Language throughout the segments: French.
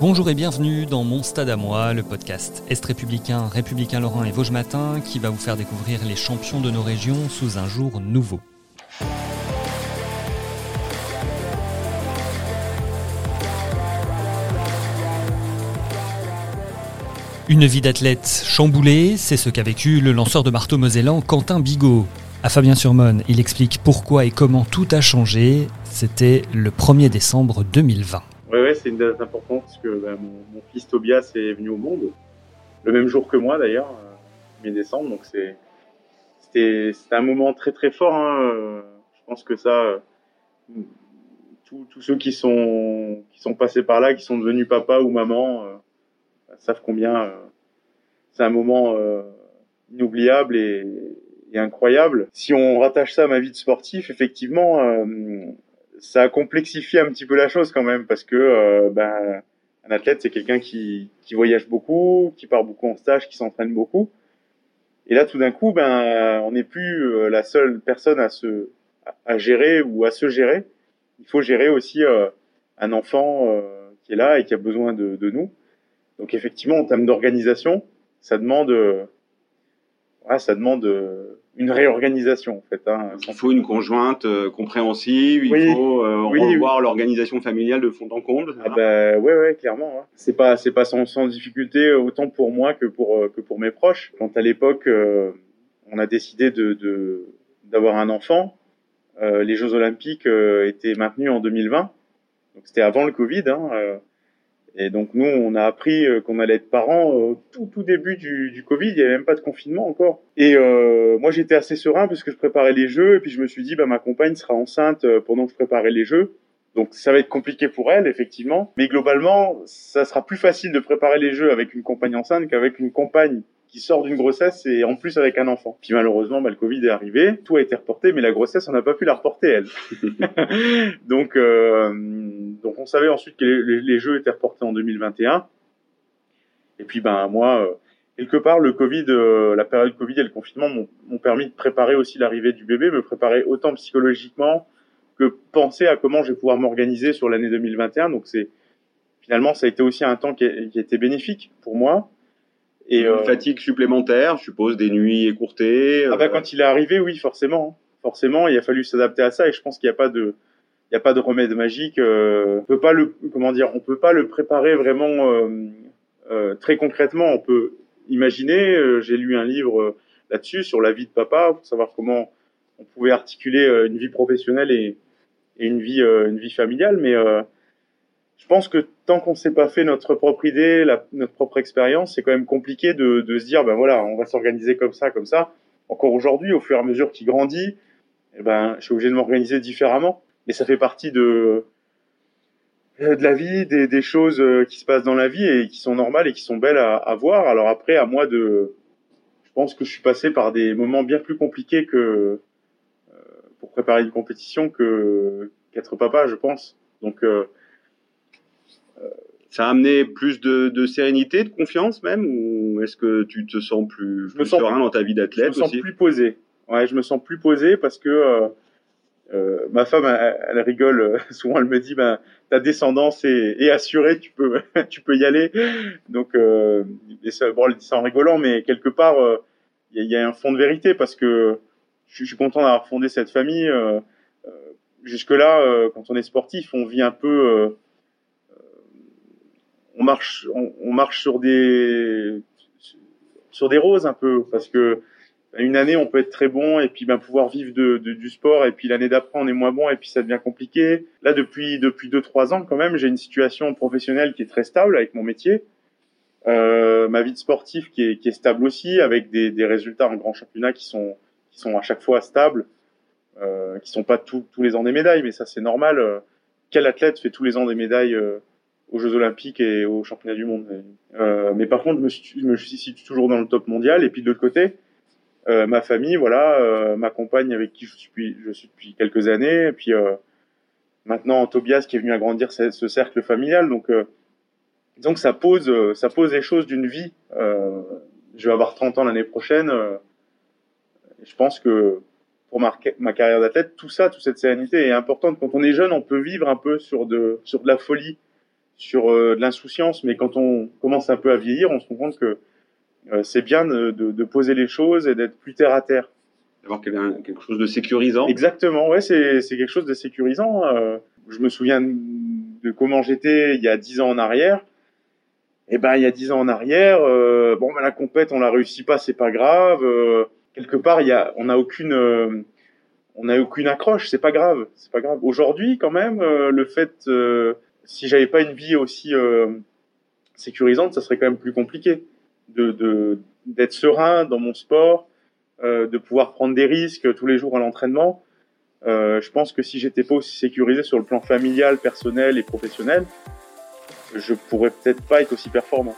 Bonjour et bienvenue dans Mon Stade à moi, le podcast Est républicain, républicain Lorrain et Vosges Matin qui va vous faire découvrir les champions de nos régions sous un jour nouveau. Une vie d'athlète chamboulée, c'est ce qu'a vécu le lanceur de marteau mosellan Quentin Bigot. À Fabien-sur-Monne, il explique pourquoi et comment tout a changé. C'était le 1er décembre 2020. Oui, ouais, c'est une date importante parce que bah, mon, fils Tobias est venu au monde le même jour que moi d'ailleurs, 1er décembre. Donc c'est c'était un moment très très fort. Hein. Je pense que ça, tous, ceux qui sont qui sont passés par là, qui sont devenus papa ou maman, euh, savent combien euh, c'est un moment euh, inoubliable et, et, incroyable. Si on rattache ça à ma vie de sportif, effectivement ça a complexifié un petit peu la chose quand même parce que euh, ben, un athlète c'est quelqu'un qui, qui voyage beaucoup, qui part beaucoup en stage, qui s'entraîne beaucoup. Et là tout d'un coup ben on n'est plus euh, la seule personne à se à gérer ou à se gérer. Il faut gérer aussi euh, un enfant qui est là et qui a besoin de, de nous. Donc effectivement en termes d'organisation, ça demande ouais, ça demande une réorganisation en fait. Hein. Il faut une conjointe euh, compréhensive, il faut euh, revoir l'organisation familiale de fond en comble. Ah bah, ouais ouais clairement. Hein. C'est pas c'est pas sans, sans, difficulté autant pour moi que pour euh, que pour mes proches. Quand à l'époque euh, on a décidé de d'avoir un enfant, les Jeux Olympiques étaient maintenus en 2020. Donc c'était avant le Covid. Hein, et donc nous, on a appris euh, qu'on allait être parents au tout tout début du, du Covid. Il n'y avait même pas de confinement encore. Et euh, moi, j'étais assez serein parce que je préparais les jeux. Et puis je me suis dit, bah ma compagne sera enceinte euh, pendant que je préparais les jeux. Donc ça va être compliqué pour elle, effectivement. Mais globalement, ça sera plus facile de préparer les jeux avec une compagne enceinte qu'avec une compagne qui sort d'une grossesse et en plus avec un enfant. Puis malheureusement, bah, le Covid est arrivé, tout a été reporté, mais la grossesse, on n'a pas pu la reporter, elle. donc, euh, donc on savait ensuite que les, jeux étaient reportés en 2021. Et puis, ben moi, euh, quelque part, le Covid, euh, la période Covid et le confinement m'ont permis de préparer aussi l'arrivée du bébé, me préparer autant psychologiquement que penser à comment je vais pouvoir m'organiser sur l'année 2021. Donc c'est finalement, ça a été aussi un temps qui a, qui a été bénéfique pour moi et euh, fatigue supplémentaire, je suppose, des nuits écourtées. Ah bah, euh, quand il est arrivé, oui, forcément, forcément, il a fallu s'adapter à ça et je pense qu'il n'y a pas de il n'y a pas de remède magique. Euh, on peut pas le comment dire, on peut pas le préparer vraiment euh, euh, très concrètement. On peut imaginer. Euh, j'ai lu un livre là-dessus sur la vie de papa pour savoir comment on pouvait articuler une vie professionnelle et, et une vie une vie familiale. Mais je pense que tant qu'on s'est pas fait notre propre idée, la, notre propre expérience, c'est quand même compliqué de, de, se dire, ben voilà, on va s'organiser comme ça, comme ça. Encore aujourd'hui, au fur et à mesure qu'il grandit, eh ben, je suis obligé de m'organiser différemment. Mais ça fait partie de, de la vie, des, des, choses euh, qui se passent dans la vie et qui sont normales et qui sont belles à, à, voir. Alors après, à moi de, je pense que je suis passé par des moments bien plus compliqués que euh, pour préparer une compétition que qu'être papa, je pense. Donc euh, ça a amené plus de, de, sérénité, de confiance même, ou est-ce que tu te sens plus, plus serein dans ta vie d'athlète Je me sens plus posé. Ouais, je me sens plus posé parce que euh, euh, ma femme, elle, rigole souvent. Elle me dit, ben, ta descendance est, est assurée, tu peux, tu peux y aller. Donc, euh, et ça, bon, elle dit ça en rigolant, mais quelque part, euh, il y, y, a un fond de vérité parce que je, je suis content d'avoir fondé cette famille. Euh, euh, jusque là, quand on est sportif, on vit un peu on marche, on, marche sur des sur des roses un peu parce que une année on peut être très bon et puis ben pouvoir vivre de, du sport et puis l'année d'après on est moins bon et puis ça devient compliqué. Là depuis depuis deux trois ans quand même j'ai une situation professionnelle qui est très stable avec mon métier, euh, ma vie de sportif qui est, qui est stable aussi avec des, des résultats en grand championnat qui sont qui sont à chaque fois stables. euh, qui sont pas tous les ans des médailles, mais ça c'est normal. Euh, quel athlète fait tous les ans des médailles euh, aux Jeux Olympiques et aux Championnats du Monde euh, Mais par contre, je me, suis, je toujours dans le top mondial. Et puis de l'autre côté, ma famille, voilà, ma compagne avec qui je suis, depuis quelques années, et puis maintenant Tobias qui est venu agrandir ce, ce cercle familial. Donc, donc ça pose, ça pose les choses d'une vie. je vais avoir 30 ans l'année prochaine. je pense que pour ma, ma carrière d'athlète, tout ça, toute cette sérénité est importante. Quand on est jeune, on peut vivre un peu sur de, sur de la folie, sur euh, de l'insouciance, mais quand on commence un peu à vieillir, on se rend compte que euh, c'est bien de, de, de, poser les choses et d'être plus terre à terre. D'avoir quelque chose de sécurisant. Exactement, ouais, c'est, c'est quelque chose de sécurisant. Euh, je me souviens de comment j'étais il y a dix ans en arrière. Et eh ben, il y a dix ans en arrière, bon, ben, la compète, on la réussit pas, c'est pas grave quelque part, il y a, on n'a aucune, euh, on n'a aucune accroche. C'est pas grave, c'est pas grave. Aujourd'hui, quand même, euh, le fait, euh, si j'avais pas une vie aussi sécurisante, ça serait quand même plus compliqué de d'être serein dans mon sport, de pouvoir prendre des risques tous les jours à l'entraînement. je pense que si j'étais pas aussi sécurisé sur le plan familial, personnel et professionnel, je pourrais peut-être pas être aussi performant.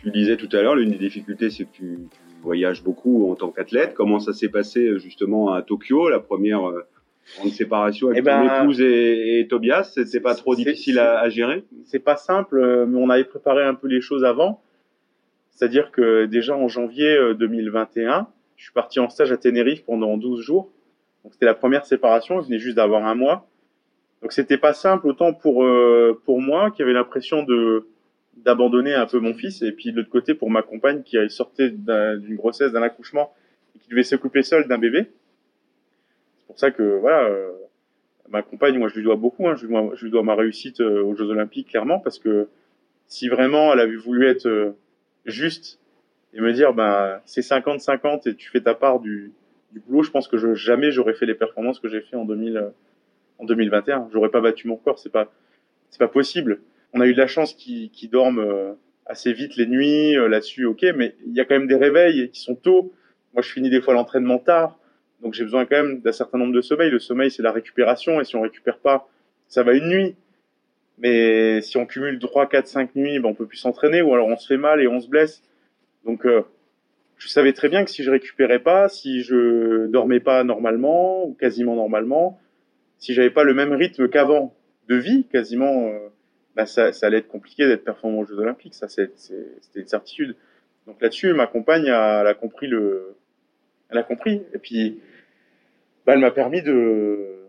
tu disais tout à l'heure, l'une des difficultés, c'est que tu, voyages beaucoup en tant qu'athlète. Comment ça s'est passé justement à Tokyo, la première euh, grande séparation avec eh ton ben, épouse et, et Tobias? C'était pas trop difficile à, à, gérer? C'est pas simple, euh, mais on avait préparé un peu les choses avant. C'est-à-dire que déjà en janvier 2021, euh, je suis parti en stage à Tenerife pendant 12 jours. Donc c'était la première séparation, je venais juste d'avoir un mois. Donc c'était pas simple autant pour pour moi qui avait l'impression de d'abandonner un peu mon fils et puis de l'autre côté pour ma compagne qui sortait d'une grossesse, d'un accouchement et qui devait s'occuper seule d'un bébé. C'est pour ça que voilà, euh, ma compagne, moi je lui dois beaucoup, hein, je, lui dois, je, lui dois, ma réussite euh, aux Jeux Olympiques clairement parce que si vraiment elle avait voulu être euh, juste et me dire ben c'est 50-50 et tu fais ta part du, du boulot, je pense que je, jamais j'aurais fait les performances que j'ai fait en 2000 en 2021. J'aurais pas battu mon corps, c'est pas c'est pas possible on a eu de la chance qu'ils dorment euh, assez vite les nuits euh, là-dessus, ok, mais il y a quand même des réveils qui sont tôt. Moi, je finis des fois l'entraînement tard, donc j'ai besoin quand même d'un certain nombre de sommeil. Le sommeil, c'est la récupération, et si on récupère pas, ça va une nuit. Mais si on cumule 3, 4, 5 nuits, ben on peut plus s'entraîner, ou alors on se fait mal et on se blesse. Donc, euh, je savais très bien que si je récupérais pas, si je dormais pas normalement, ou quasiment normalement, si j'avais pas le même rythme qu'avant de vie, quasiment bah, ça, ça, allait être compliqué d'être performant aux Jeux Olympiques. Ça, c'était une certitude. Donc là-dessus, ma compagne, elle a compris le, elle a compris. Et puis, bah, elle m'a permis de,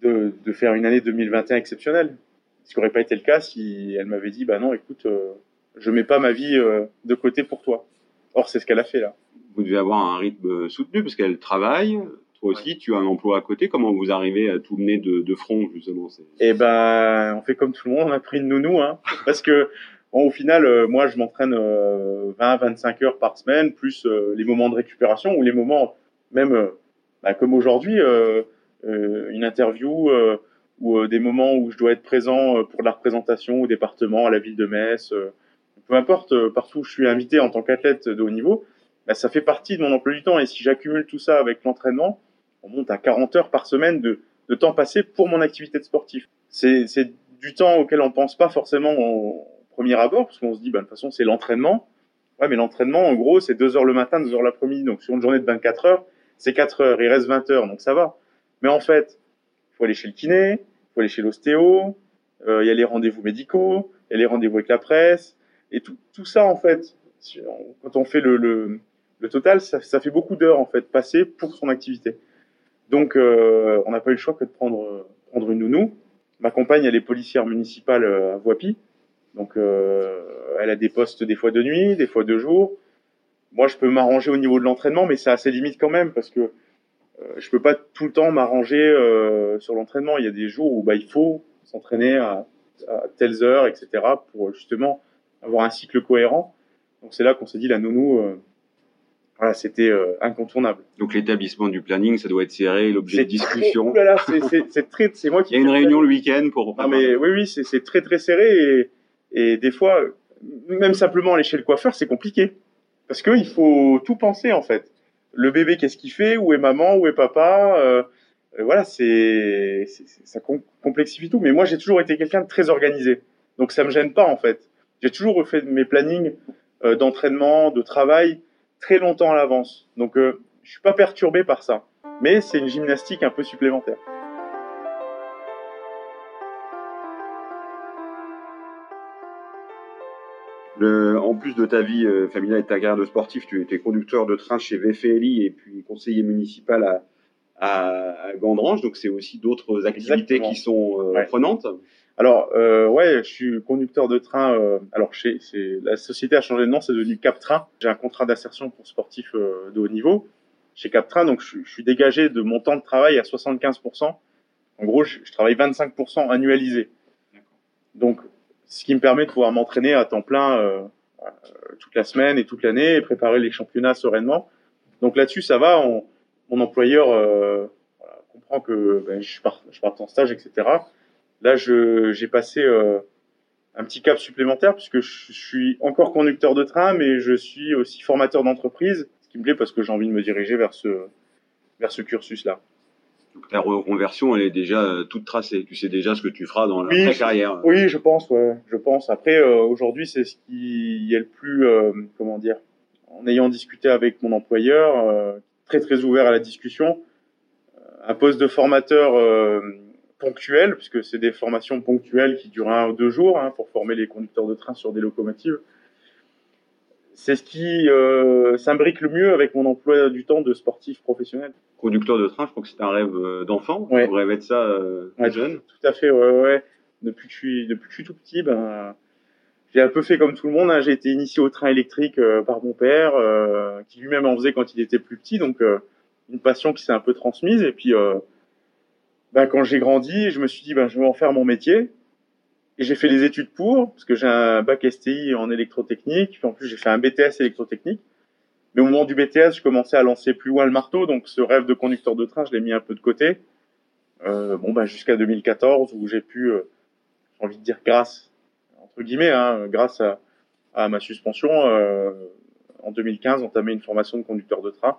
de, de, faire une année 2021 exceptionnelle. Ce qui n'aurait pas été le cas si elle m'avait dit, bah non, écoute, euh, je mets pas ma vie euh, de côté pour toi. Or, c'est ce qu'elle a fait là. Vous devez avoir un rythme soutenu parce qu'elle travaille, toi aussi, tu as un emploi à côté. Comment vous arrivez à tout mener de, de front, justement Eh ben, on fait comme tout le monde, on a pris une nounou, hein, parce que bon, au final, euh, moi, je m'entraîne 20-25 euh, heures par semaine, plus euh, les moments de récupération ou les moments, même bah, comme aujourd'hui, une interview ou des moments où je dois être présent pour la représentation au département, à la ville de Metz, peu importe, partout où je suis invité en tant qu'athlète de haut niveau, bah, ça fait partie de mon emploi du temps. Et si j'accumule tout ça avec l'entraînement, on monte à 40 heures par semaine de, temps passé pour mon activité de sportif. C'est, du temps auquel on pense pas forcément au premier abord, parce qu'on se dit, bah, de toute façon, c'est l'entraînement. Ouais, mais l'entraînement, en gros, c'est 2 heures le matin, 2 heures l'après-midi. Donc, sur une journée de 24 heures, c'est 4 heures. Il reste 20 heures, donc ça va. Mais en fait, il faut aller chez le kiné, il faut aller chez l'ostéo, euh, il y a les rendez-vous médicaux, il y a les rendez-vous avec la presse, et tout, ça, en fait, quand on fait le, total, ça, ça fait beaucoup d'heures, en fait, passées pour son activité. Donc, euh, on n'a pas eu le choix que de prendre, prendre une nounou. Ma compagne, elle est policière municipale euh, à Voipy. Donc, euh, elle a des postes des fois de nuit, des fois de jour. Moi, je peux m'arranger au niveau de l'entraînement, mais c'est assez limite quand même parce que euh, je peux pas tout le temps m'arranger euh, sur l'entraînement. Il y a des jours où bah, il faut s'entraîner à, à, telles heures, etc., pour justement avoir un cycle cohérent. Donc, c'est là qu'on s'est dit la nounou euh, voilà, c'était euh, incontournable. Donc l'établissement du planning, ça doit être serré, l'objet de discussion. c'est très, c'est moi qui. Il y a une réunion le week-end pour. Non mais oui, oui, c'est très très serré et, et des fois, même simplement aller chez le coiffeur, c'est compliqué. Parce qu'il faut tout penser, en fait. Le bébé, qu'est-ce qu'il fait? Où est maman? Où est papa? Euh, Voilà, c'est, ça complexifie tout. Mais moi, j'ai toujours été quelqu'un de très organisé. Donc, ça me gêne pas, en fait. J'ai toujours fait mes plannings euh, d'entraînement, de travail, très longtemps à l'avance. Donc, euh, je suis pas perturbé par ça. Mais c'est une gymnastique un peu supplémentaire. en plus de ta vie euh, familiale et de ta carrière de sportif, tu étais conducteur de train chez VFLI et puis conseiller municipal à, à, Gandrange, donc c'est aussi d'autres activités qui sont euh, prenantes. Alors euh, ouais, je suis conducteur de train. Euh, alors chez, la société a changé de nom, c'est devenu Cap Train. J'ai un contrat d'insertion pour sportifs de haut niveau chez Cap Train, donc je, je, suis dégagé de mon temps de travail à 75%. En gros, je, je travaille 25% annualisé. Donc ce qui me permet de pouvoir m'entraîner à temps plein euh, euh, toute la semaine et toute l'année et préparer les championnats sereinement. Donc là-dessus, ça va. On, mon employeur euh, voilà, comprend que ben, je, pars, je pars en stage, etc. Là, j'ai passé euh, un petit cap supplémentaire puisque je, suis encore conducteur de train, mais je suis aussi formateur d'entreprise, ce qui me plaît parce que j'ai envie de me diriger vers ce, vers ce cursus-là. Donc ta reconversion, elle est déjà euh, toute tracée. Tu sais déjà ce que tu feras dans la carrière. Oui, je pense, ouais, je pense. Après, euh, aujourd'hui, c'est ce qui est le plus, euh, comment dire, en ayant discuté avec mon employeur, très très ouvert à la discussion, un poste de formateur ponctuel, puisque c'est des formations ponctuelles qui durent un ou deux jours hein, pour former les conducteurs de train sur des locomotives c'est ce qui euh, s'imbrique le mieux avec mon emploi du temps de sportif professionnel. Conducteur de train, je crois que c'est un rêve euh, d'enfant. Ouais. On de ça euh, jeune. Tout à fait, ouais, ouais. Depuis que je suis, depuis que je suis tout petit, ben, j'ai un peu fait comme tout le monde. Hein. J'ai été initié au train électrique euh, par mon père, qui lui-même en faisait quand il était plus petit, donc une passion qui s'est un peu transmise. Et puis, ben, quand j'ai grandi, je me suis dit, ben, je vais en faire mon métier. Et j'ai fait les études pour, parce que j'ai un bac STI en électrotechnique, puis en plus j'ai fait un BTS électrotechnique. Mais au moment du BTS, je commençais à lancer plus loin le marteau, donc ce rêve de conducteur de train, je l'ai mis un peu de côté. Euh, bon, bah, jusqu'à 2014, où j'ai pu, euh, j'ai envie de dire grâce, entre guillemets, hein, grâce à, à, ma suspension, euh, en 2015, entamer une formation de conducteur de train,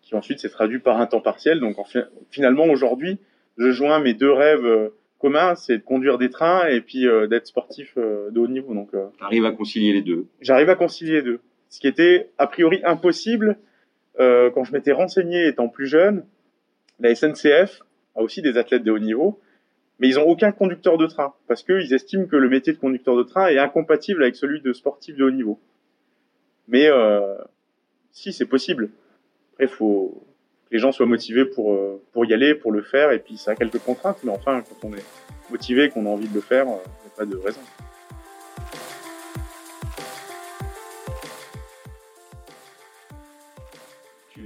qui ensuite s'est traduit par un temps partiel. Donc en, finalement, aujourd'hui, je joins mes deux rêves euh, commun, c'est de conduire des trains et puis euh, d'être sportif euh, de haut niveau. Donc, arrives à concilier les deux. J'arrive à concilier les deux. Ce qui était a priori impossible quand je m'étais renseigné étant plus jeune. La SNCF a aussi des athlètes de haut niveau, mais ils ont aucun conducteur de train parce qu'ils estiment que le métier de conducteur de train est incompatible avec celui de sportif de haut niveau. Mais si, c'est possible. Après, faut les gens soient motivés pour, euh, pour y aller, pour le faire, et puis ça a quelques contraintes, mais enfin, quand on est motivé, qu'on a envie de le faire, il euh, n'y a pas de raison.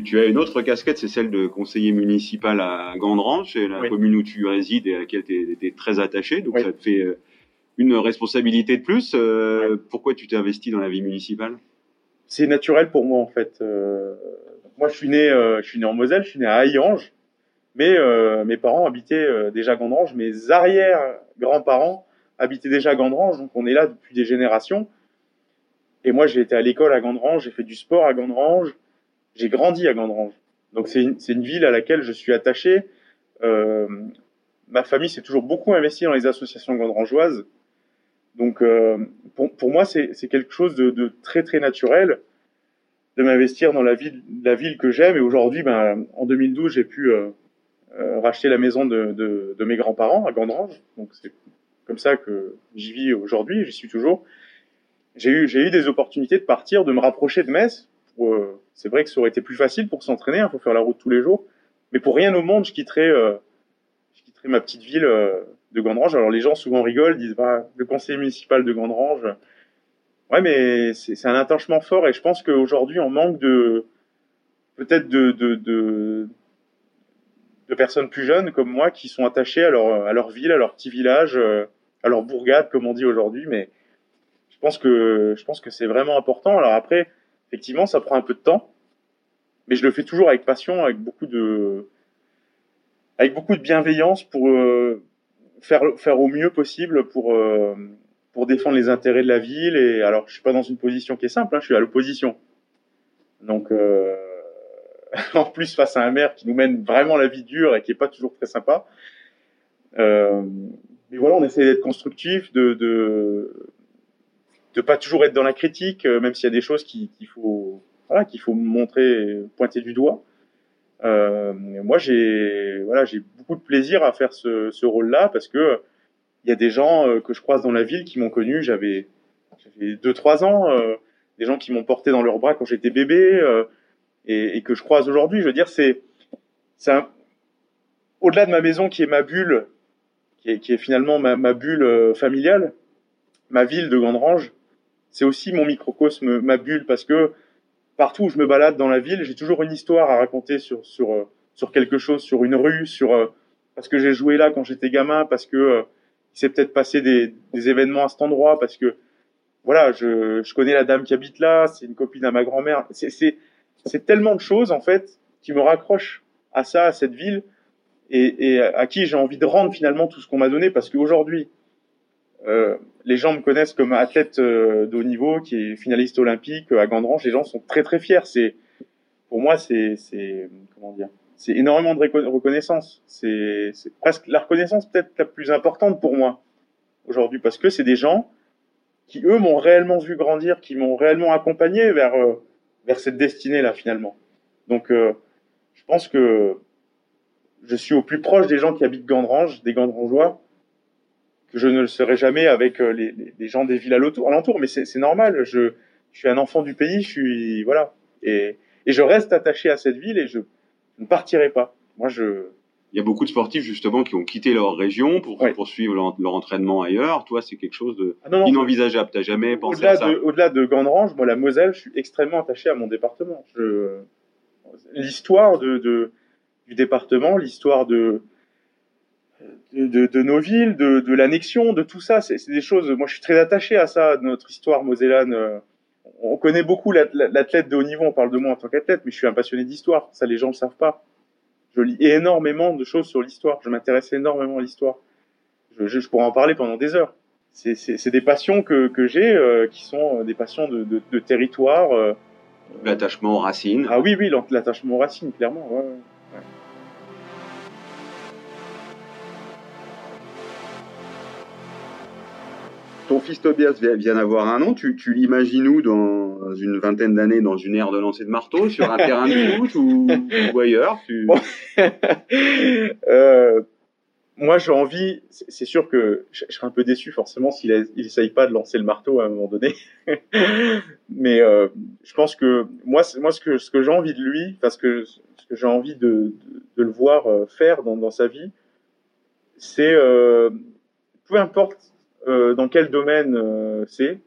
Tu, as une autre casquette, c'est celle de conseiller municipal à Gandrange, c'est la commune où tu résides et à laquelle tu es, très attaché, donc ça te fait euh, une responsabilité de plus. Pourquoi tu t'es investi dans la vie municipale? C'est naturel pour moi en fait moi, je suis né, euh, je suis né en Moselle, je suis né à Haillange, mais euh, mes parents habitaient euh, déjà Gandrange, mes arrière-grands-parents habitaient déjà Gandrange, donc on est là depuis des générations. Et moi, j'ai été à l'école à Gandrange, j'ai fait du sport à Gandrange, j'ai grandi à Gandrange. Donc c'est une, une, ville à laquelle je suis attaché. Euh, ma famille s'est toujours beaucoup investie dans les associations gandrangeoises. Donc pour, pour, moi, c'est quelque chose de, de, très très naturel de m'investir dans la ville, la ville que j'aime. Et aujourd'hui, ben, en 2012, j'ai pu euh, euh, racheter la maison de, de, de mes grands-parents à Gandrange. Donc c'est comme ça que j'y vis aujourd'hui, j'y suis toujours. J'ai eu, j'ai eu des opportunités de partir, de me rapprocher de Metz. Euh, c'est vrai que ça aurait été plus facile pour s'entraîner, il hein, faut faire la route tous les jours. Mais pour rien au monde, je quitterais, euh, je quitterais ma petite ville de Gandrange. Alors les gens souvent rigolent, disent bah, le conseiller municipal de Gandrange, Ouais, mais c'est un attachement fort et je pense qu'aujourd'hui on manque de peut-être de, de, de, de, personnes plus jeunes comme moi qui sont attachées à leur, à leur ville, à leur petit village, euh, à leur bourgade comme on dit aujourd'hui. Mais je pense que je pense que c'est vraiment important. Alors après, effectivement, ça prend un peu de temps, mais je le fais toujours avec passion, avec beaucoup de avec beaucoup de bienveillance pour euh, faire faire au mieux possible pour euh, pour défendre les intérêts de la ville. Et alors, je suis pas dans une position qui est simple, hein, je suis à l'opposition. Donc, euh, en plus, face à un maire qui nous mène vraiment la vie dure et qui est pas toujours très sympa. Euh, mais voilà, on essaie d'être constructif, de, de de pas toujours être dans la critique, euh, même s'il y a des choses qu'il faut voilà qu'il faut montrer, pointer du doigt. Moi, j'ai voilà, j'ai beaucoup de plaisir à faire ce, ce rôle-là parce que il y a des gens euh, que je croise dans la ville qui m'ont connu. J'avais deux trois ans, euh, des gens qui m'ont porté dans leurs bras quand j'étais bébé euh, et, que je croise aujourd'hui. Je veux dire, c'est c'est au-delà de ma maison qui est ma bulle, qui est, finalement ma, ma bulle familiale, ma ville de Gandrange. C'est aussi mon microcosme, ma bulle, parce que partout où je me balade dans la ville, j'ai toujours une histoire à raconter sur sur sur quelque chose, sur une rue, sur parce que j'ai joué là quand j'étais gamin, parce que il s'est peut-être passé des, des événements à cet endroit, parce que voilà, je, je connais la dame qui habite là, c'est une copine à ma grand-mère. C'est tellement de choses en fait qui me raccrochent à ça, à cette ville, et, et à qui j'ai envie de rendre finalement tout ce qu'on m'a donné, parce qu'aujourd'hui, euh, les gens me connaissent comme athlète euh, de haut niveau, qui est finaliste olympique à Gandrange. Les gens sont très très fiers. C'est pour moi, c'est c'est comment dire, c'est énormément de reconnaissance. C'est presque la reconnaissance peut-être la plus importante pour moi aujourd'hui, parce que c'est des gens qui eux m'ont réellement vu grandir, qui m'ont réellement accompagné vers euh, vers cette destinée là finalement. Donc euh, je pense que je suis au plus proche des gens qui habitent Gandrange, des Gandrangeois, que je ne le serai jamais avec euh, les, gens des villes alentour, mais c'est normal. Je, je, suis un enfant du pays, je suis voilà, et, et je reste attaché à cette ville et je, ne partirai pas. Moi, je. Il y a beaucoup de sportifs justement qui ont quitté leur région pour poursuivre leur, entraînement ailleurs. Toi, c'est quelque chose de ah inenvisageable. T'as jamais pensé à ça Au-delà de Gandrange, moi, la Moselle, je suis extrêmement attaché à mon département. L'histoire de, de, du département, l'histoire de de, de, nos villes, de, de l'annexion, de tout ça. C'est des choses. Moi, je suis très attaché à ça, notre histoire mosellane. Euh, on connaît beaucoup l'athlète de haut niveau. On parle de moi en tant qu'athlète, mais je suis un passionné d'histoire. Ça, les gens ne le savent pas. Je lis énormément de choses sur l'histoire. Je m'intéresse énormément à l'histoire. Je, je, pourrais en parler pendant des heures. C'est des passions que, que j'ai, euh, qui sont des passions de, de, de territoire. Euh. L'attachement aux racines. Ah oui, oui, l'attachement aux racines, clairement. Ouais, ouais. Ton fils Tobias vient d'avoir un an. Tu, tu l'imagines où dans une vingtaine d'années dans une aire de lancer de marteau, sur un terrain de foot ou, ou ailleurs tu... euh, Moi, j'ai envie. C'est sûr que je, serais un peu déçu forcément s'il n'essaye pas de lancer le marteau à un moment donné. Mais euh, je pense que moi, moi, ce que ce que j'ai envie de lui, parce que ce que j'ai envie de, de, de, le voir euh, faire dans, dans sa vie, c'est euh, peu importe dans quel domaine euh, c'est,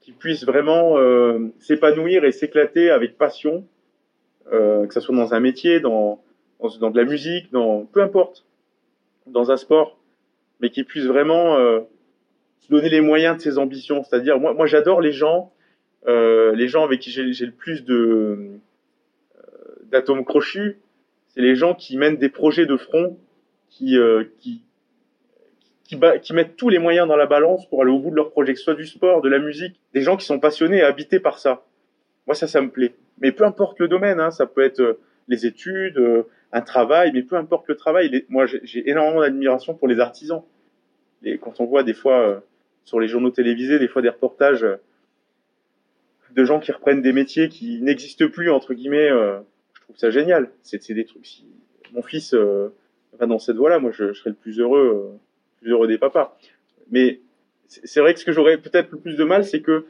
qui puisse vraiment euh, s'épanouir et s'éclater avec passion, que ce soit dans un métier, dans, dans, de la musique, dans peu importe, dans un sport, mais qui puisse vraiment se donner les moyens de ses ambitions. C'est-à-dire, moi, moi j'adore les gens, les gens avec qui j'ai le plus de d'atomes crochus, c'est les gens qui mènent des projets de front, qui, qui, qui, qui, mettent tous les moyens dans la balance pour aller au bout de leur projet, que ce soit du sport, de la musique, des gens qui sont passionnés et habités par ça. Moi, ça, ça me plaît. Mais peu importe le domaine, hein, ça peut être euh, les études, euh, un travail, mais peu importe le travail. Moi, j'ai énormément d'admiration pour les artisans. Et quand on voit des fois euh, sur les journaux télévisés, des fois des reportages de gens qui reprennent des métiers qui n'existent plus entre guillemets, je trouve ça génial. C'est des trucs. Si mon fils va dans cette voie-là, moi, je, je, serais le plus heureux plus heureux des papas. Mais c'est vrai que ce que j'aurais peut-être le plus de mal, c'est que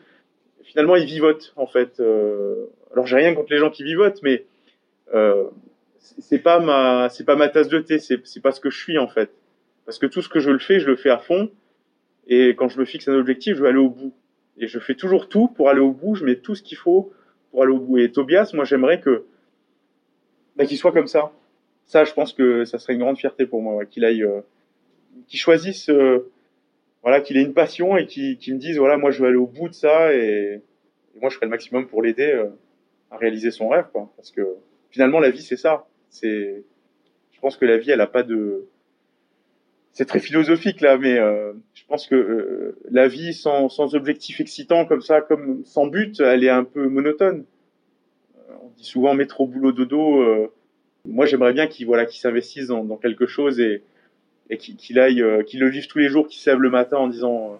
finalement, ils vivotent, en fait. Euh, alors, j'ai rien contre les gens qui vivotent, mais euh, c'est pas ma, c'est pas ma tasse de thé, c'est, pas ce que je suis, en fait. Parce que tout ce que je le fais, je le fais à fond. Et quand je me fixe un objectif, je veux aller au bout. Et je fais toujours tout pour aller au bout. Je mets tout ce qu'il faut pour aller au bout. Et Tobias, moi, j'aimerais que, bah, qu'il soit comme ça. Ça, je pense que ça serait une grande fierté pour moi, qu'il aille, euh, qui choisissent, euh, voilà, qu'il ait une passion et qui, me disent, voilà, moi je veux aller au bout de ça et, moi je ferai le maximum pour l'aider euh, à réaliser son rêve, quoi. Parce que finalement la vie c'est ça. C'est, je pense que la vie elle a pas de, c'est très philosophique là, mais euh, je pense que la vie sans, sans objectif excitant comme ça, comme sans but, elle est un peu monotone. On dit souvent métro boulot dodo. moi, j'aimerais bien qu'il voilà, qu'il s'investisse dans, dans, quelque chose et, et qu'il aille, qu'il le vive tous les jours, qu'il se lève le matin en disant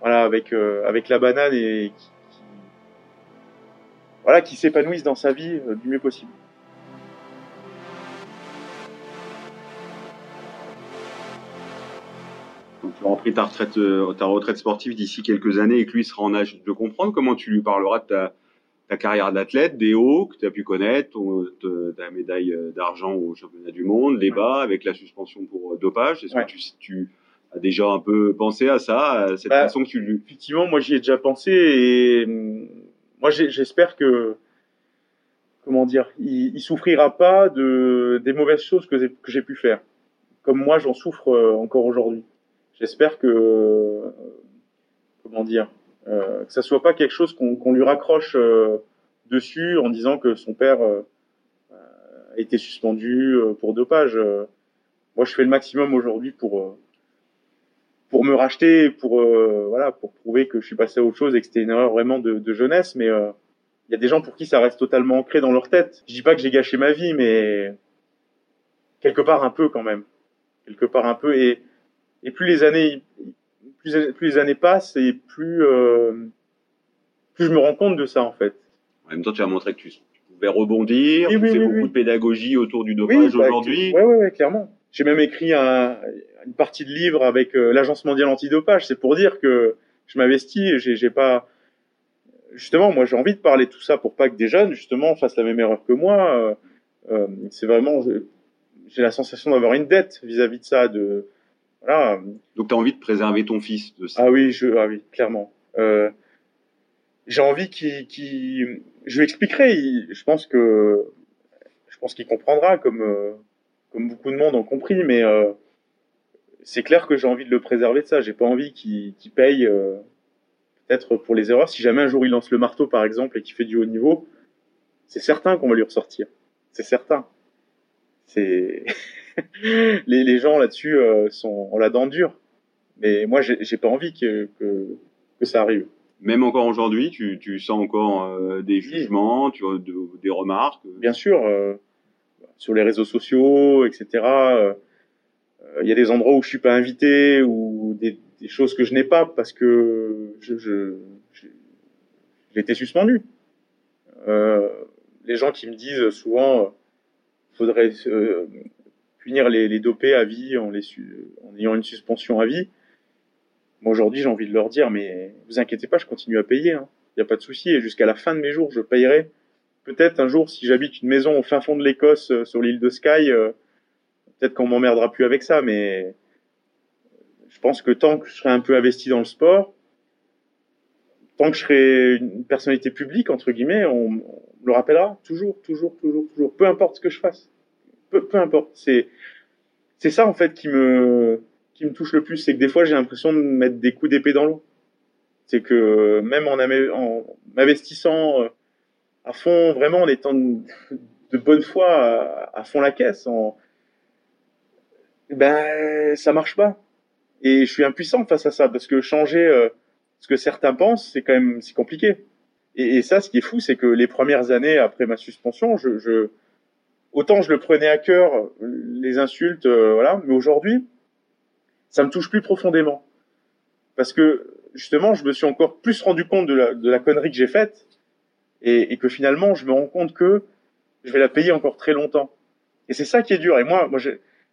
voilà avec avec la banane et qui voilà, qui s'épanouisse dans sa vie du mieux possible. tu auras pris ta retraite, euh, ta retraite sportive d'ici quelques années et que lui sera en âge de comprendre, comment tu lui parleras de ta, ta carrière d'athlète, des hauts que tu as pu connaître, ta médaille euh, d'argent au championnat du monde, les bas avec la suspension pour euh, dopage. Est-ce que tu, tu, as déjà un peu pensé à ça, à cette bah, façon que tu. Effectivement, moi j'y ai déjà pensé et hum, moi j'espère que comment dire, il, il souffrira pas de des mauvaises choses que j'ai pu faire, comme moi j'en souffre encore aujourd'hui j'espère que comment dire euh, que ça soit pas quelque chose qu'on lui raccroche euh, dessus en disant que son père euh, a été suspendu euh, pour dopage. moi, je fais le maximum aujourd'hui pour pour me racheter, pour voilà, pour prouver que je suis passé à autre chose et que c'était une erreur vraiment de, de jeunesse. Mais il y a des gens pour qui ça reste totalement ancré dans leur tête. Je dis pas que j'ai gâché ma vie, mais quelque part un peu quand même, quelque part un peu. Et et plus les années plus, plus les années passent et plus euh, plus je me rends compte de ça en fait. En même temps, tu as montré que tu, pouvais rebondir, tu fais beaucoup de pédagogie autour du dopage bah, aujourd'hui. Ouais, ouais, ouais, clairement. J'ai même écrit un, une partie de livre avec euh, l'Agence mondiale antidopage. C'est pour dire que je m'investis. J'ai, j'ai pas justement, moi, j'ai envie de parler de tout ça pour pas que des jeunes justement fassent la même erreur que moi. Euh, euh c'est vraiment, j'ai la sensation d'avoir une dette vis-à-vis -vis de ça, de voilà. Donc tu as envie de préserver ton fils de ça Ah oui, je, ah oui, clairement. Euh, j'ai envie qu'il, qu'il, je lui expliquerai. je pense que, je pense qu'il comprendra, comme euh, comme beaucoup de monde ont compris. Mais euh, c'est clair que j'ai envie de le préserver de ça. J'ai pas envie qu'il, qu'il paye euh, peut-être pour les erreurs. Si jamais un jour il lance le marteau, par exemple, et qu'il fait du haut niveau, c'est certain qu'on va lui ressortir. C'est certain. C'est les, les, gens là-dessus euh, sont ont la dent dure. Mais moi, j'ai pas envie que, que, que, ça arrive. Même encore aujourd'hui, tu, tu sens encore euh, des jugements, tu, des remarques? Bien sûr, euh, sur les réseaux sociaux, etc. Il y a des endroits où je suis pas invité ou des, des choses que je n'ai pas parce que je, je, j'ai été suspendu. les gens qui me disent souvent faudrait punir les, les, dopés à vie en, les, en ayant une suspension à vie. Moi aujourd'hui j'ai envie de leur dire mais vous inquiétez pas, je continue à payer, il hein. n'y a pas de souci et jusqu'à la fin de mes jours je payerai. Peut-être un jour si j'habite une maison au fin fond de l'Écosse euh, sur l'île de Skye, euh, peut-être qu'on m'emmerdera plus avec ça, mais je pense que tant que je serai un peu investi dans le sport, tant que je serai une personnalité publique entre guillemets, on, on le rappellera toujours, toujours, toujours, toujours, peu importe ce que je fasse peu, importe. C'est c'est ça en fait qui me qui me touche le plus, c'est que des fois j'ai l'impression de mettre des coups d'épée dans l'eau. C'est que même en, en m'investissant euh, à fond, vraiment en étant de, bonne foi à, fond la caisse, en, ben ça marche pas. Et je suis impuissant face à ça parce que changer euh, ce que certains pensent, c'est quand même c'est compliqué. Et, et, ça, ce qui est fou, c'est que les premières années après ma suspension, je, je autant je le prenais à cœur, les insultes, euh, voilà, mais aujourd'hui, ça me touche plus profondément. Parce que, justement, je me suis encore plus rendu compte de la, de la connerie que j'ai faite, et, et, que finalement, je me rends compte que je vais la payer encore très longtemps. Et c'est ça qui est dur. Et moi, moi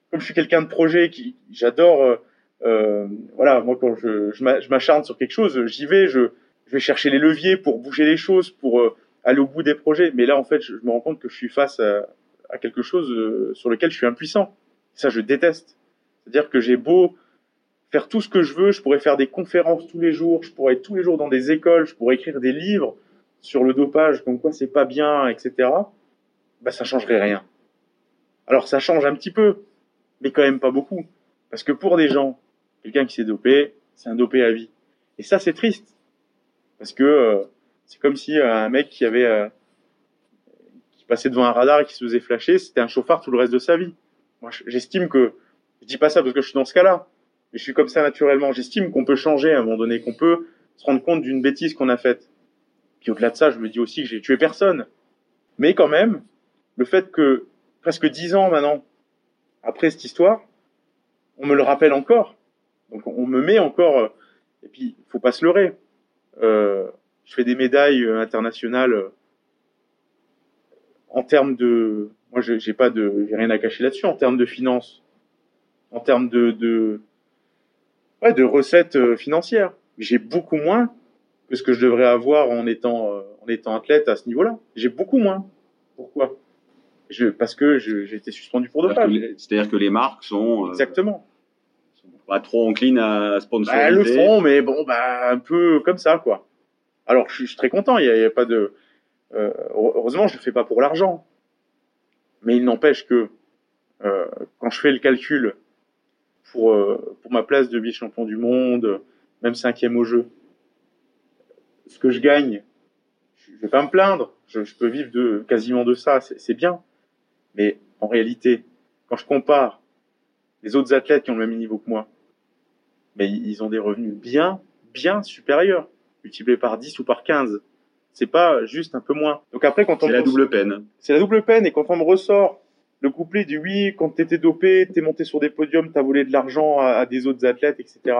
comme je suis quelqu'un de projet, qui j'adore, euh, euh voilà, moi quand je, je m'acharne sur quelque chose, j'y vais, je, je vais chercher les leviers pour bouger les choses, pour euh, aller au bout des projets. Mais là, en fait, je, je me rends compte que je suis face à, à quelque chose euh, sur lequel je suis impuissant. Ça, je déteste. C'est-à-dire que j'ai beau faire tout ce que je veux, je pourrais faire des conférences tous les jours, je pourrais être tous les jours dans des écoles, je pourrais écrire des livres sur le dopage, comme quoi c'est pas bien, etc. Bah, ça changerait rien. Alors, ça change un petit peu, mais quand même pas beaucoup. Parce que pour des gens, quelqu'un qui s'est dopé, c'est un dopé à vie. Et ça, c'est triste. Parce que euh, c'est comme si euh, un mec qui avait passait devant un radar et qui se faisait flasher, c'était un chauffard tout le reste de sa vie. Moi, j'estime que Je dis pas ça parce que je suis dans ce cas-là, mais je suis comme ça naturellement. J'estime qu'on peut changer à un moment donné, qu'on peut se rendre compte d'une bêtise qu'on a faite. Puis au-delà de ça, je me dis aussi que j'ai tué personne. Mais quand même, le fait que presque dix ans maintenant, après cette histoire, on me le rappelle encore. Donc on me met encore. Euh, et puis, faut pas se leurrer. Euh, je fais des médailles euh, internationales euh, en termes de. Moi, j'ai pas de, j'ai rien à cacher là-dessus. En termes de finances, en termes de, de, ouais, de recettes financières, j'ai beaucoup moins que ce que je devrais avoir en étant, en étant athlète à ce niveau-là. J'ai beaucoup moins. Pourquoi? Je, Parce que j'ai été suspendu pour dopage. C'est-à-dire que les marques sont. Exactement pas trop encline à sponsoriser. Bah, elles le font, mais bon, bah, un peu comme ça, quoi. Alors, je suis, très content. Il n'y a, pas de. Euh, heureusement, je le fais pas pour l'argent. Mais il n'empêche que euh, quand je fais le calcul pour euh, pour ma place de vice-champion du monde, même cinquième au jeu, ce que je gagne, je vais pas me plaindre. Je, je peux vivre de quasiment de ça, c'est bien. Mais en réalité, quand je compare les autres athlètes qui ont le même niveau que moi, mais ils ont des revenus bien, bien supérieurs, multipliés par 10 ou par 15. C'est pas juste un peu moins. Donc après, quand on c'est la double peine. C'est la double peine, et quand on me ressort le couplet du oui, quand t'étais dopé, t'es monté sur des podiums, t'as volé de l'argent à, des autres athlètes, etc.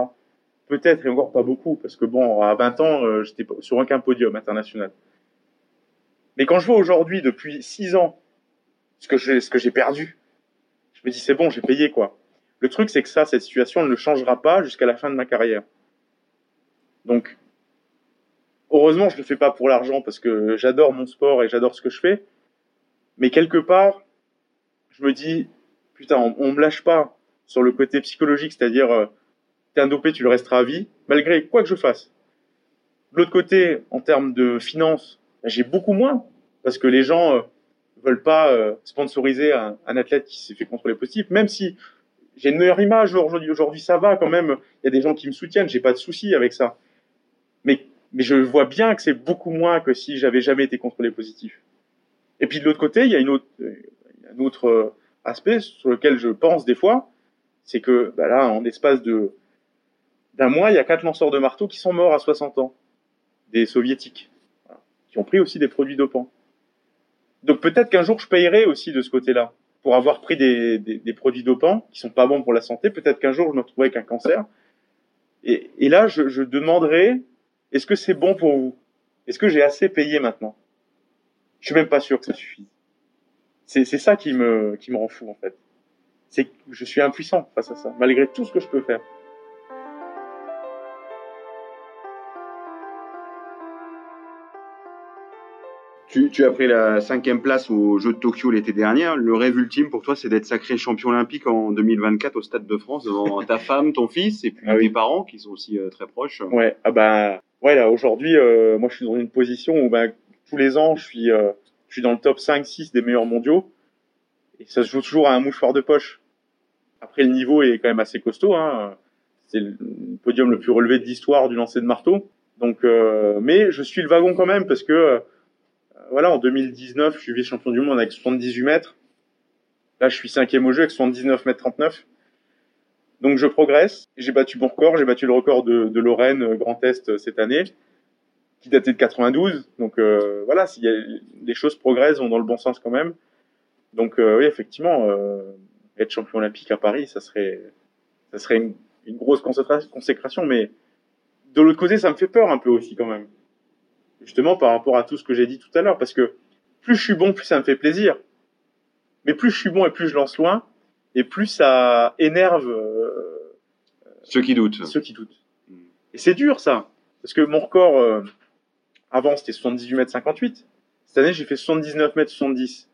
Peut-être, et encore pas beaucoup, parce que bon, à 20 ans, euh, j'étais sur aucun podium international. Mais quand je vois aujourd'hui, depuis 6 ans, ce que j'ai, ce que j'ai perdu, je me dis c'est bon, j'ai payé quoi. Le truc, c'est que ça, cette situation ne changera pas jusqu'à la fin de ma carrière. Donc, heureusement, je le fais pas pour l'argent parce que j'adore mon sport et j'adore ce que je fais. Mais quelque part, je me dis, putain, on, ne me lâche pas sur le côté psychologique, c'est-à-dire, euh, t'es un dopé, tu le resteras à vie, malgré quoi que je fasse. De l'autre côté, en termes de finances, j'ai beaucoup moins parce que les gens euh, veulent pas euh, sponsoriser un, un, athlète qui s'est fait contrôler positif, même si j'ai une meilleure image aujourd'hui. Aujourd'hui, ça va quand même. Il y a des gens qui me soutiennent. J'ai pas de souci avec ça. Mais, mais je vois bien que c'est beaucoup moins que si j'avais jamais été contrôlé positif. Et puis de l'autre côté, il y a une autre, un autre euh, aspect sur lequel je pense des fois, c'est que bah là, en espace de d'un mois, il y a quatre lanceurs de marteau qui sont morts à 60 ans, des soviétiques, qui ont pris aussi des produits dopants. Donc peut-être qu'un jour je payerai aussi de ce côté-là pour avoir pris des, des, des, produits dopants qui sont pas bons pour la santé. Peut-être qu'un jour je me retrouverai avec un cancer. Et, et là, je, je demanderai est-ce que c'est bon pour vous? Est-ce que j'ai assez payé maintenant? Je suis même pas sûr que ça suffise. C'est ça qui me qui me rend fou en fait. C'est que je suis impuissant face à ça, malgré tout ce que je peux faire. Tu, tu, as pris la cinquième place aux Jeux de Tokyo l'été dernier. Le rêve ultime pour toi, c'est d'être sacré champion olympique en 2024 au Stade de France devant ta femme, ton fils et puis ah tes parents qui sont aussi euh, très proches. Ouais, ah bah ouais là aujourd'hui, euh, moi je suis dans une position où bah, tous les ans je suis euh, je suis dans le top 5-6 des meilleurs mondiaux et ça se joue toujours à un mouchoir de poche. Après le niveau est quand même assez costaud. Hein. C'est le podium le plus relevé de l'histoire du lancer de marteau. Donc, mais je suis le wagon quand même parce que voilà, en 2019, je suis vice-champion du monde avec 78 mètres. Là, je suis cinquième au jeu avec 79 mètres 39. Donc, je progresse. J'ai battu mon record. J'ai battu le record de, de Lorraine euh, Grand Est euh, cette année, qui datait de 92. Donc, euh, voilà, s'il y les choses progressent, vont dans le bon sens quand même. Donc, oui, effectivement, être champion olympique à Paris, ça serait, ça serait une grosse consécration. Mais de l'autre côté, ça me fait peur un peu aussi quand même justement par rapport à tout ce que j'ai dit tout à l'heure, parce que plus je suis bon, plus ça me fait plaisir. Mais plus je suis bon et plus je lance loin, et plus ça énerve euh, ceux qui doutent. Ceux qui doutent. Hmm. Et c'est dur ça, parce que mon record euh, avant c'était 78 mètres 58. Cette année j'ai fait 79 mètres 70.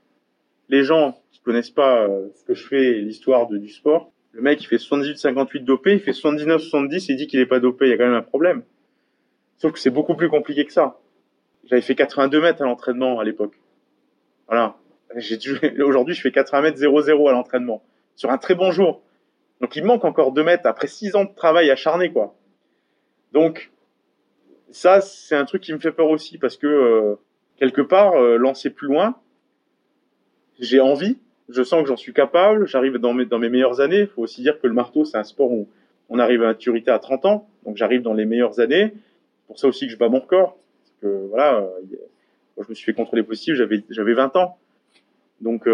Les gens qui connaissent pas euh, ce que je fais, l'histoire du sport, le mec il fait 78 58 dopé, il fait 79 70 et il dit qu'il est pas dopé, il y a quand même un problème. Sauf que c'est beaucoup plus compliqué que ça. J'avais fait 82 mètres à l'entraînement à l'époque. Voilà. Aujourd'hui, je fais 80 mètres 0-0 à l'entraînement. Sur un très bon jour. Donc, il manque encore 2 mètres après 6 ans de travail acharné, quoi. Donc, ça, c'est un truc qui me fait peur aussi parce que, euh, quelque part, euh, lancer plus loin, j'ai envie, je sens que j'en suis capable, j'arrive dans mes, meilleures années. Il faut aussi dire que le marteau, c'est un sport où on arrive à maturité à 30 ans, donc j'arrive dans les meilleures années. Pour ça aussi que je bats mon record. Que voilà, euh, je me suis fait contrôler possible, j'avais j'avais 20 ans. Donc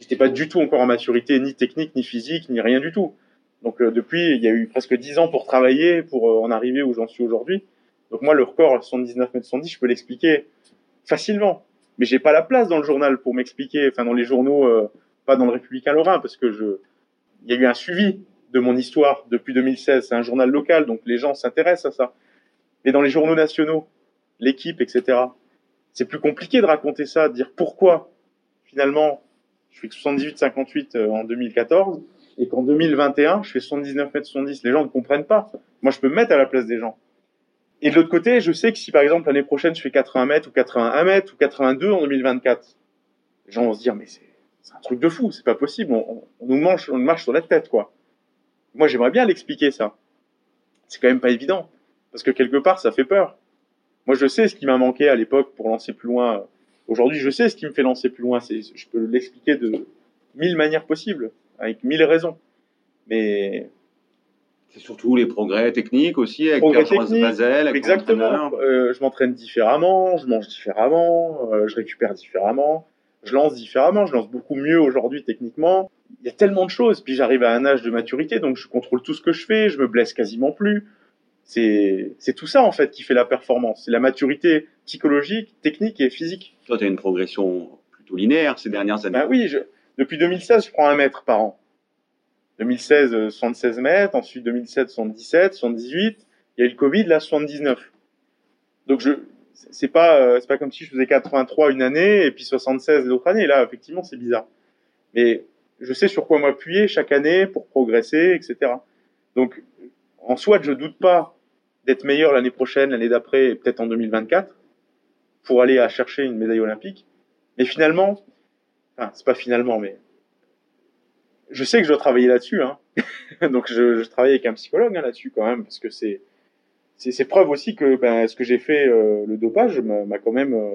j'étais pas du tout encore en maturité, ni technique, ni physique, ni rien du tout. Donc euh, depuis, il y a eu presque 10 ans pour travailler, pour euh, en arriver où j'en suis aujourd'hui. Donc moi, le record 79 mètres 110, je peux l'expliquer facilement. Mais j'ai pas la place dans le journal pour m'expliquer, enfin dans les journaux, euh, pas dans le Républicain Lorrain, parce que je, il y a eu un suivi de mon histoire depuis 2016. C'est un journal local, donc les gens s'intéressent à ça. Mais dans les journaux nationaux, l'équipe, etc. C'est plus compliqué de raconter ça, de dire pourquoi finalement je fais 78-58 euh, en 2014 et qu'en 2021 je fais 79 mètres 70. Les gens ne comprennent pas. Moi, je peux me mettre à la place des gens. Et de l'autre côté, je sais que si par exemple l'année prochaine je fais 80 mètres ou 81 mètres ou 82 en 2024, les gens vont se dire mais c'est un truc de fou, c'est pas possible, on, nous mange, on marche sur la tête quoi. Moi j'aimerais bien l'expliquer ça. C'est quand même pas évident parce que quelque part ça fait peur. Moi je sais ce qui m'a manqué à l'époque pour lancer plus loin. Aujourd'hui je sais ce qui me fait lancer plus loin. C'est, je peux l'expliquer de mille manières possibles, avec mille raisons. Mais c'est surtout les progrès techniques aussi, avec progrès techniques, Basel, avec Exactement. Euh, je m'entraîne différemment, je mange différemment, euh, je récupère différemment, je lance différemment, je lance beaucoup mieux aujourd'hui techniquement. Il y a tellement de choses, puis j'arrive à un âge de maturité, donc je contrôle tout ce que je fais, je me blesse quasiment plus. C'est, c'est tout ça en fait qui fait la performance. C'est la maturité psychologique, technique et physique. Toi, tu as une progression plutôt linéaire ces dernières années. Ben oui, je, depuis 2016, je prends un mètre par an. 2016, 76 mètres, ensuite 2007, 77, 78, il y a eu le Covid, là, 79. Donc je, c'est pas, euh, c'est pas comme si je faisais 83 une année et puis 76 l'autre année. Là, effectivement, c'est bizarre. Mais je sais sur quoi m'appuyer chaque année pour progresser, etc. Donc, en soi, je doute pas d'être meilleur l'année prochaine, l'année d'après, peut-être en 2024, pour aller à chercher une médaille olympique. Mais finalement, enfin, c'est pas finalement, mais je sais que je dois travailler là-dessus, hein. donc je, je, travaille avec un psychologue hein, là-dessus quand même, parce que c'est c'est preuve aussi que ben, ce que j'ai fait, euh, le dopage, m'a quand même, euh,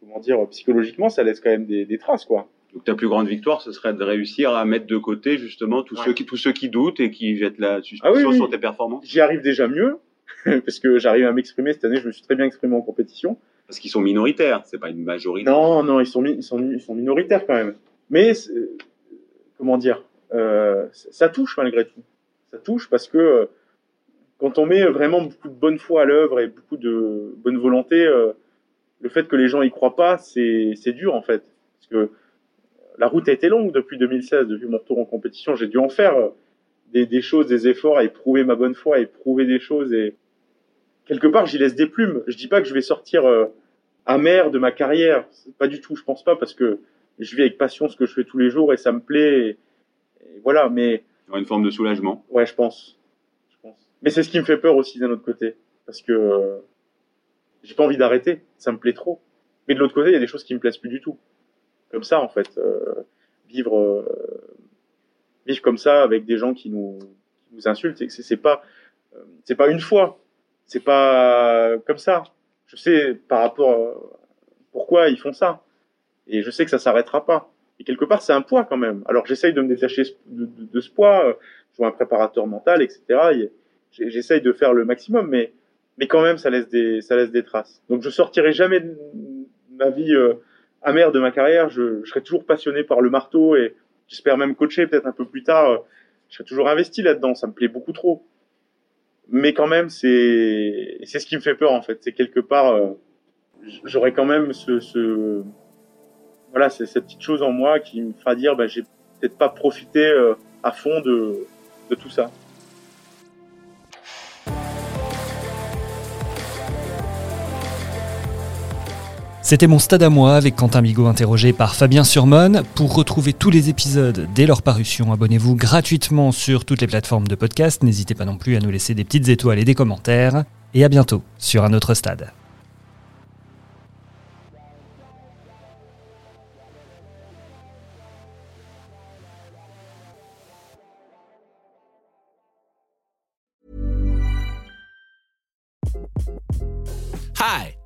comment dire, psychologiquement, ça laisse quand même des, des, traces, quoi. Donc ta plus grande victoire, ce serait de réussir à mettre de côté justement tous ceux qui tous ceux qui doutent et qui jettent la suspicion ah sur tes performances. J'y arrive déjà mieux parce que j'arrive à m'exprimer cette année. Je me suis très bien exprimé en compétition. Parce qu'ils sont minoritaires, c'est pas une majorité. Non, non, ils sont ils sont ils sont minoritaires quand même. Mais comment dire, euh, ça touche malgré tout. Ça touche parce que euh, quand on met vraiment beaucoup de bonne foi à l'œuvre et beaucoup de bonne volonté, euh, le fait que les gens y croient pas, c'est dur en fait. Parce que la route a été longue depuis 2016, depuis mon retour en compétition. J'ai dû en faire des, des, choses, des efforts à éprouver ma bonne foi, à éprouver des choses. Et quelque part, j'y laisse des plumes. Je dis pas que je vais sortir amer de ma carrière. Pas du tout, je pense pas, parce que je vis avec passion ce que je fais tous les jours et ça me plaît. Et, voilà, mais. Une forme de soulagement. Ouais, je pense. Je pense. Mais c'est ce qui me fait peur aussi d'un autre côté. Parce que euh, j'ai pas envie d'arrêter. Ça me plaît trop. Mais de l'autre côté, il y a des choses qui me plaisent plus du tout. Comme ça, en fait. Euh, vivre, euh, vivre comme ça avec des gens qui nous, qui nous insultent, c'est pas, c'est pas une fois. C'est pas comme ça. Je sais par rapport à pourquoi ils font ça. Et je sais que ça s'arrêtera pas. Et quelque part, c'est un poids quand même. Alors j'essaye de me détacher de ce poids. Euh, je vois un préparateur mental, etc. J'essaye de faire le maximum, mais mais quand même, ça laisse des ça laisse des traces. Donc je sortirai jamais de ma vie euh, amère de ma carrière. Je, je, serai toujours passionné par le marteau et j'espère même coacher peut-être un peu plus tard. Euh, je serai toujours investi là-dedans. Ça me plaît beaucoup trop. Mais quand même, c'est c'est ce qui me fait peur en fait. C'est quelque part, euh, j'aurais quand même ce, ce voilà, c'est cette petite chose en moi qui me fera dire, bah, j'ai peut-être pas profité euh, à fond de, de tout ça. C'était mon stade à moi avec Quentin Bigot interrogé par Fabien Surmon. Pour retrouver tous les épisodes dès leur parution, abonnez-vous gratuitement sur toutes les plateformes de podcast. N'hésitez pas non plus à nous laisser des petites étoiles et des commentaires. Et à bientôt sur un autre stade.